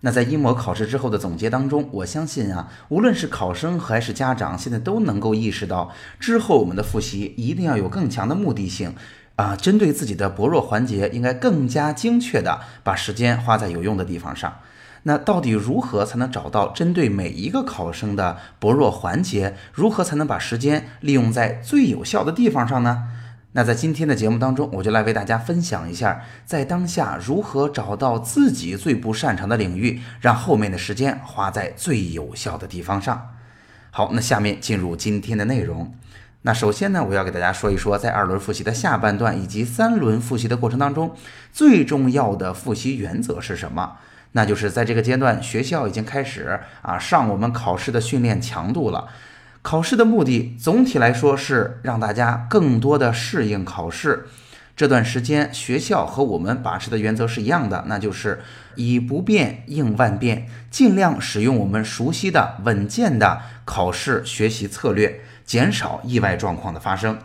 那在一模考试之后的总结当中，我相信啊，无论是考生还是家长，现在都能够意识到，之后我们的复习一定要有更强的目的性，啊，针对自己的薄弱环节，应该更加精确的把时间花在有用的地方上。那到底如何才能找到针对每一个考生的薄弱环节？如何才能把时间利用在最有效的地方上呢？那在今天的节目当中，我就来为大家分享一下，在当下如何找到自己最不擅长的领域，让后面的时间花在最有效的地方上。好，那下面进入今天的内容。那首先呢，我要给大家说一说，在二轮复习的下半段以及三轮复习的过程当中，最重要的复习原则是什么？那就是在这个阶段，学校已经开始啊上我们考试的训练强度了。考试的目的总体来说是让大家更多的适应考试。这段时间，学校和我们把持的原则是一样的，那就是以不变应万变，尽量使用我们熟悉的稳健的考试学习策略，减少意外状况的发生。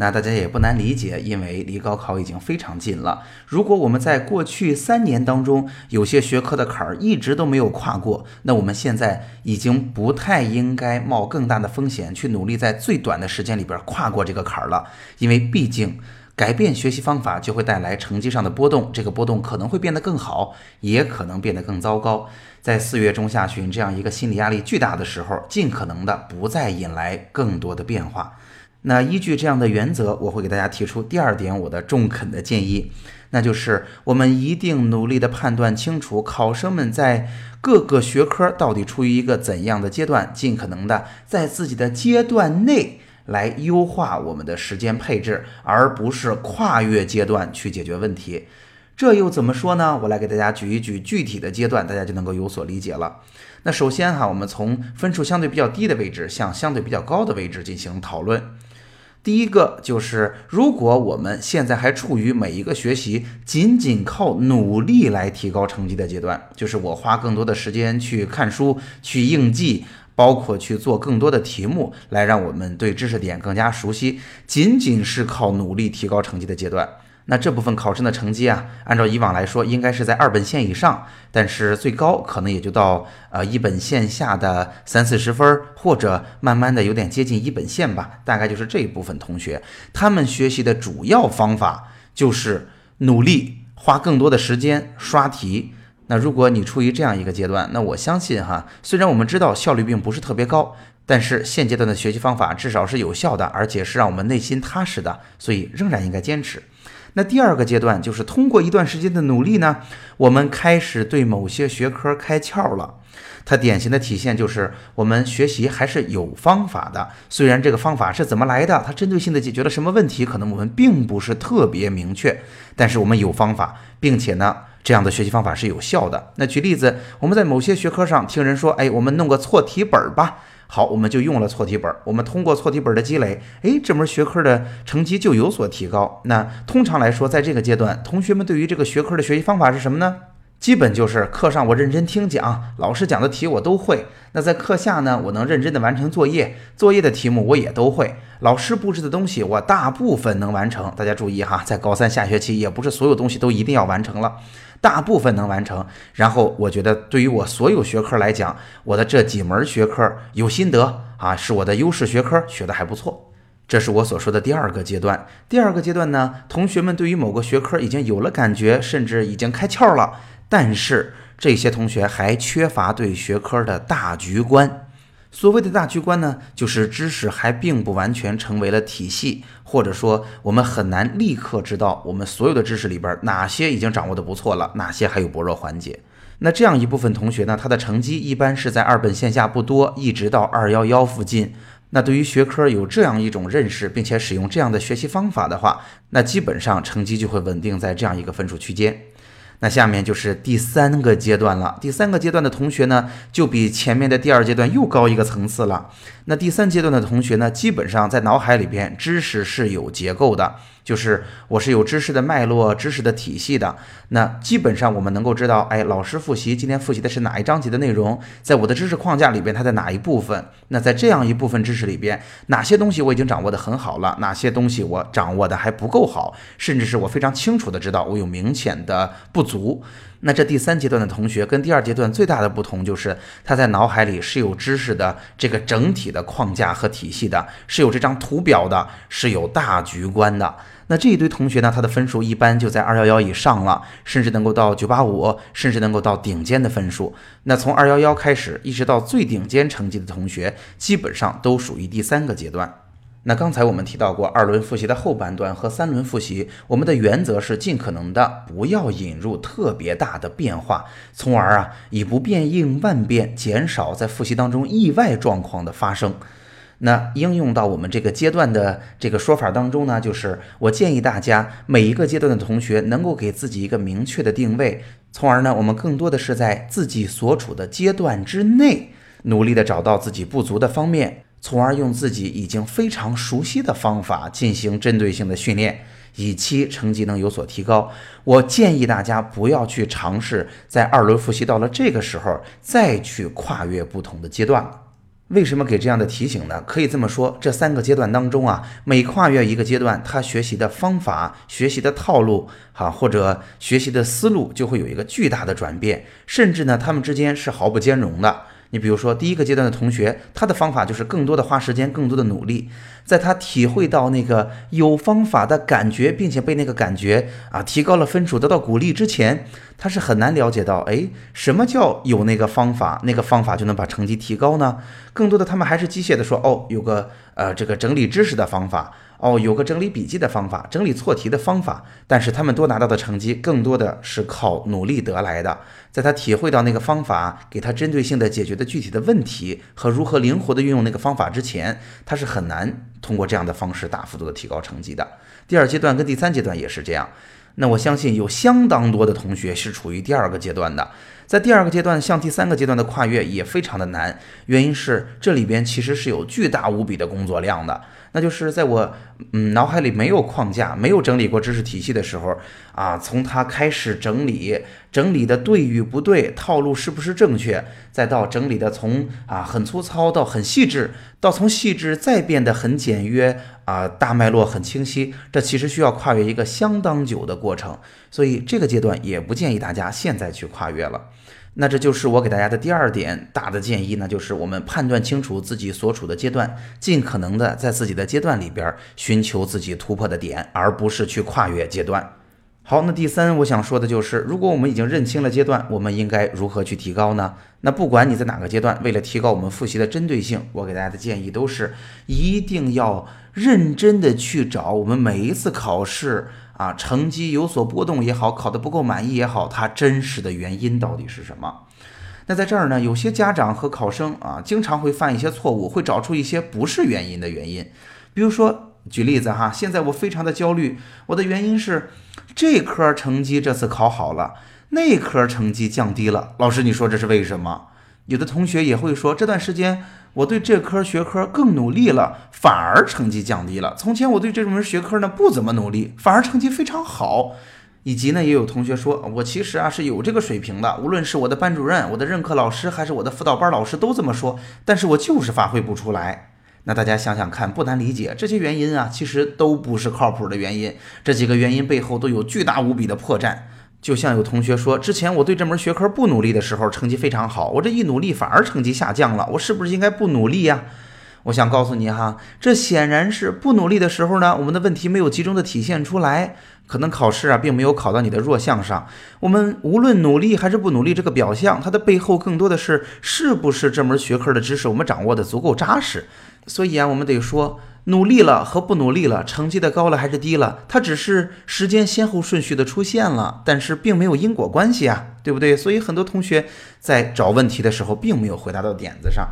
那大家也不难理解，因为离高考已经非常近了。如果我们在过去三年当中有些学科的坎儿一直都没有跨过，那我们现在已经不太应该冒更大的风险去努力在最短的时间里边跨过这个坎儿了。因为毕竟改变学习方法就会带来成绩上的波动，这个波动可能会变得更好，也可能变得更糟糕。在四月中下旬这样一个心理压力巨大的时候，尽可能的不再引来更多的变化。那依据这样的原则，我会给大家提出第二点我的中肯的建议，那就是我们一定努力的判断清楚考生们在各个学科到底处于一个怎样的阶段，尽可能的在自己的阶段内来优化我们的时间配置，而不是跨越阶段去解决问题。这又怎么说呢？我来给大家举一举具体的阶段，大家就能够有所理解了。那首先哈，我们从分数相对比较低的位置向相对比较高的位置进行讨论。第一个就是，如果我们现在还处于每一个学习仅仅靠努力来提高成绩的阶段，就是我花更多的时间去看书、去应记，包括去做更多的题目，来让我们对知识点更加熟悉，仅仅是靠努力提高成绩的阶段。那这部分考生的成绩啊，按照以往来说，应该是在二本线以上，但是最高可能也就到呃一本线下的三四十分，或者慢慢的有点接近一本线吧。大概就是这一部分同学，他们学习的主要方法就是努力，花更多的时间刷题。那如果你处于这样一个阶段，那我相信哈，虽然我们知道效率并不是特别高，但是现阶段的学习方法至少是有效的，而且是让我们内心踏实的，所以仍然应该坚持。那第二个阶段就是通过一段时间的努力呢，我们开始对某些学科开窍了。它典型的体现就是我们学习还是有方法的，虽然这个方法是怎么来的，它针对性的解决了什么问题，可能我们并不是特别明确，但是我们有方法，并且呢，这样的学习方法是有效的。那举例子，我们在某些学科上听人说，哎，我们弄个错题本吧。好，我们就用了错题本。我们通过错题本的积累，诶，这门学科的成绩就有所提高。那通常来说，在这个阶段，同学们对于这个学科的学习方法是什么呢？基本就是课上我认真听讲，老师讲的题我都会。那在课下呢，我能认真的完成作业，作业的题目我也都会。老师布置的东西我大部分能完成。大家注意哈，在高三下学期，也不是所有东西都一定要完成了。大部分能完成，然后我觉得对于我所有学科来讲，我的这几门学科有心得啊，是我的优势学科，学的还不错。这是我所说的第二个阶段。第二个阶段呢，同学们对于某个学科已经有了感觉，甚至已经开窍了，但是这些同学还缺乏对学科的大局观。所谓的大局观呢，就是知识还并不完全成为了体系，或者说我们很难立刻知道我们所有的知识里边哪些已经掌握的不错了，哪些还有薄弱环节。那这样一部分同学呢，他的成绩一般是在二本线下不多，一直到二幺幺附近。那对于学科有这样一种认识，并且使用这样的学习方法的话，那基本上成绩就会稳定在这样一个分数区间。那下面就是第三个阶段了。第三个阶段的同学呢，就比前面的第二阶段又高一个层次了。那第三阶段的同学呢，基本上在脑海里边知识是有结构的，就是我是有知识的脉络、知识的体系的。那基本上我们能够知道，哎，老师复习今天复习的是哪一章节的内容，在我的知识框架里边，它在哪一部分？那在这样一部分知识里边，哪些东西我已经掌握的很好了，哪些东西我掌握的还不够好，甚至是我非常清楚的知道我有明显的不。足，那这第三阶段的同学跟第二阶段最大的不同就是，他在脑海里是有知识的这个整体的框架和体系的，是有这张图表的，是有大局观的。那这一堆同学呢，他的分数一般就在二幺幺以上了，甚至能够到九八五，甚至能够到顶尖的分数。那从二幺幺开始，一直到最顶尖成绩的同学，基本上都属于第三个阶段。那刚才我们提到过，二轮复习的后半段和三轮复习，我们的原则是尽可能的不要引入特别大的变化，从而啊以不变应万变，减少在复习当中意外状况的发生。那应用到我们这个阶段的这个说法当中呢，就是我建议大家每一个阶段的同学能够给自己一个明确的定位，从而呢我们更多的是在自己所处的阶段之内，努力的找到自己不足的方面。从而用自己已经非常熟悉的方法进行针对性的训练，以期成绩能有所提高。我建议大家不要去尝试在二轮复习到了这个时候再去跨越不同的阶段。为什么给这样的提醒呢？可以这么说，这三个阶段当中啊，每跨越一个阶段，他学习的方法、学习的套路，哈或者学习的思路就会有一个巨大的转变，甚至呢，他们之间是毫不兼容的。你比如说，第一个阶段的同学，他的方法就是更多的花时间，更多的努力。在他体会到那个有方法的感觉，并且被那个感觉啊提高了分数，得到鼓励之前，他是很难了解到，哎，什么叫有那个方法，那个方法就能把成绩提高呢？更多的他们还是机械的说，哦，有个呃这个整理知识的方法。哦，有个整理笔记的方法，整理错题的方法，但是他们多拿到的成绩更多的是靠努力得来的。在他体会到那个方法给他针对性的解决的具体的问题和如何灵活的运用那个方法之前，他是很难通过这样的方式大幅度的提高成绩的。第二阶段跟第三阶段也是这样。那我相信有相当多的同学是处于第二个阶段的，在第二个阶段向第三个阶段的跨越也非常的难，原因是这里边其实是有巨大无比的工作量的。那就是在我嗯脑海里没有框架、没有整理过知识体系的时候啊，从他开始整理，整理的对与不对，套路是不是正确，再到整理的从啊很粗糙到很细致，到从细致再变得很简约啊，大脉络很清晰，这其实需要跨越一个相当久的过程，所以这个阶段也不建议大家现在去跨越了。那这就是我给大家的第二点大的建议呢，就是我们判断清楚自己所处的阶段，尽可能的在自己的阶段里边寻求自己突破的点，而不是去跨越阶段。好，那第三我想说的就是，如果我们已经认清了阶段，我们应该如何去提高呢？那不管你在哪个阶段，为了提高我们复习的针对性，我给大家的建议都是一定要认真的去找我们每一次考试。啊，成绩有所波动也好，考得不够满意也好，它真实的原因到底是什么？那在这儿呢，有些家长和考生啊，经常会犯一些错误，会找出一些不是原因的原因。比如说，举例子哈，现在我非常的焦虑，我的原因是这科成绩这次考好了，那科成绩降低了。老师，你说这是为什么？有的同学也会说，这段时间。我对这科学科更努力了，反而成绩降低了。从前我对这门学科呢不怎么努力，反而成绩非常好。以及呢，也有同学说我其实啊是有这个水平的，无论是我的班主任、我的任课老师，还是我的辅导班老师都这么说，但是我就是发挥不出来。那大家想想看，不难理解，这些原因啊其实都不是靠谱的原因，这几个原因背后都有巨大无比的破绽。就像有同学说，之前我对这门学科不努力的时候，成绩非常好。我这一努力，反而成绩下降了。我是不是应该不努力呀？我想告诉你哈，这显然是不努力的时候呢，我们的问题没有集中的体现出来，可能考试啊，并没有考到你的弱项上。我们无论努力还是不努力，这个表象，它的背后更多的是是不是这门学科的知识我们掌握的足够扎实。所以啊，我们得说。努力了和不努力了，成绩的高了还是低了，它只是时间先后顺序的出现了，但是并没有因果关系啊，对不对？所以很多同学在找问题的时候，并没有回答到点子上。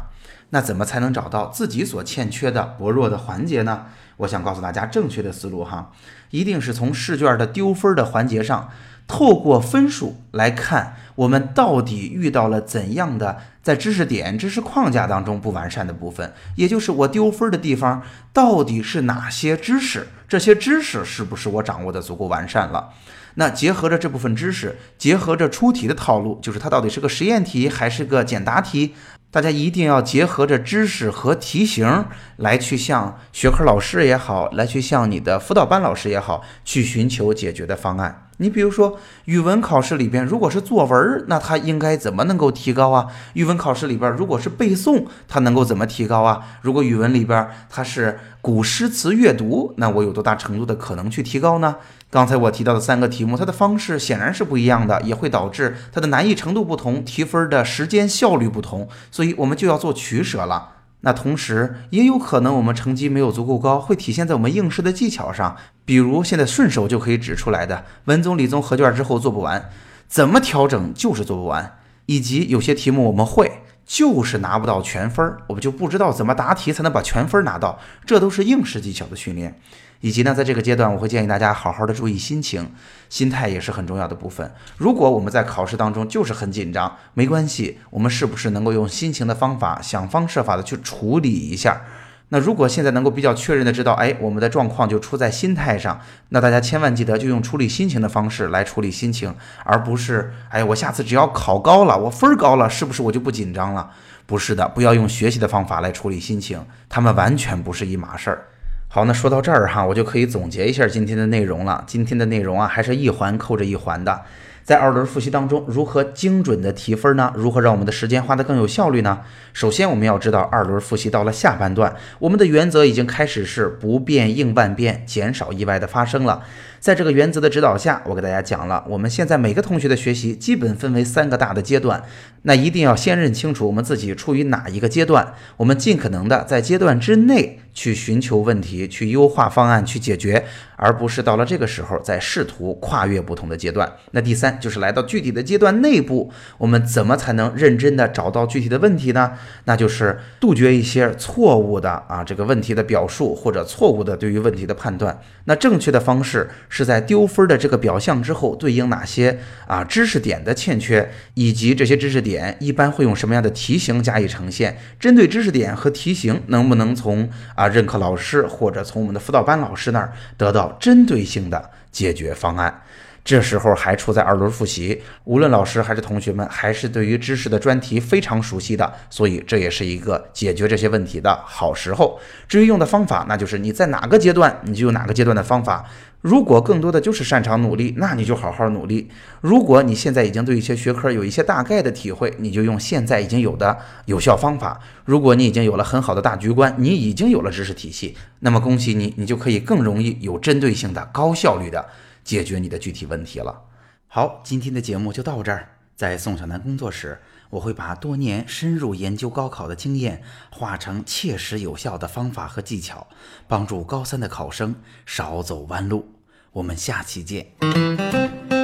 那怎么才能找到自己所欠缺的薄弱的环节呢？我想告诉大家，正确的思路哈，一定是从试卷的丢分的环节上透过分数来看，我们到底遇到了怎样的在知识点、知识框架当中不完善的部分，也就是我丢分的地方到底是哪些知识？这些知识是不是我掌握的足够完善了？那结合着这部分知识，结合着出题的套路，就是它到底是个实验题还是个简答题？大家一定要结合着知识和题型来去向学科老师也好，来去向你的辅导班老师也好，去寻求解决的方案。你比如说，语文考试里边如果是作文，那它应该怎么能够提高啊？语文考试里边如果是背诵，它能够怎么提高啊？如果语文里边它是古诗词阅读，那我有多大程度的可能去提高呢？刚才我提到的三个题目，它的方式显然是不一样的，也会导致它的难易程度不同，提分的时间效率不同，所以我们就要做取舍了。那同时也有可能我们成绩没有足够高，会体现在我们应试的技巧上。比如现在顺手就可以指出来的文综、理综合卷之后做不完，怎么调整就是做不完，以及有些题目我们会就是拿不到全分，我们就不知道怎么答题才能把全分拿到，这都是应试技巧的训练。以及呢，在这个阶段，我会建议大家好好的注意心情，心态也是很重要的部分。如果我们在考试当中就是很紧张，没关系，我们是不是能够用心情的方法，想方设法的去处理一下？那如果现在能够比较确认的知道，哎，我们的状况就出在心态上，那大家千万记得就用处理心情的方式来处理心情，而不是，哎，我下次只要考高了，我分儿高了，是不是我就不紧张了？不是的，不要用学习的方法来处理心情，他们完全不是一码事儿。好，那说到这儿哈，我就可以总结一下今天的内容了。今天的内容啊，还是一环扣着一环的。在二轮复习当中，如何精准的提分呢？如何让我们的时间花得更有效率呢？首先，我们要知道，二轮复习到了下半段，我们的原则已经开始是不变应万变，减少意外的发生了。在这个原则的指导下，我给大家讲了，我们现在每个同学的学习基本分为三个大的阶段，那一定要先认清楚我们自己处于哪一个阶段，我们尽可能的在阶段之内去寻求问题，去优化方案，去解决，而不是到了这个时候再试图跨越不同的阶段。那第三就是来到具体的阶段内部，我们怎么才能认真的找到具体的问题呢？那就是杜绝一些错误的啊这个问题的表述或者错误的对于问题的判断。那正确的方式。是在丢分的这个表象之后，对应哪些啊知识点的欠缺，以及这些知识点一般会用什么样的题型加以呈现？针对知识点和题型，能不能从啊任课老师或者从我们的辅导班老师那儿得到针对性的解决方案？这时候还处在二轮复习，无论老师还是同学们，还是对于知识的专题非常熟悉的，所以这也是一个解决这些问题的好时候。至于用的方法，那就是你在哪个阶段，你就用哪个阶段的方法。如果更多的就是擅长努力，那你就好好努力；如果你现在已经对一些学科有一些大概的体会，你就用现在已经有的有效方法。如果你已经有了很好的大局观，你已经有了知识体系，那么恭喜你，你就可以更容易有针对性的、高效率的。解决你的具体问题了。好，今天的节目就到这儿。在宋小南工作室，我会把多年深入研究高考的经验化成切实有效的方法和技巧，帮助高三的考生少走弯路。我们下期见。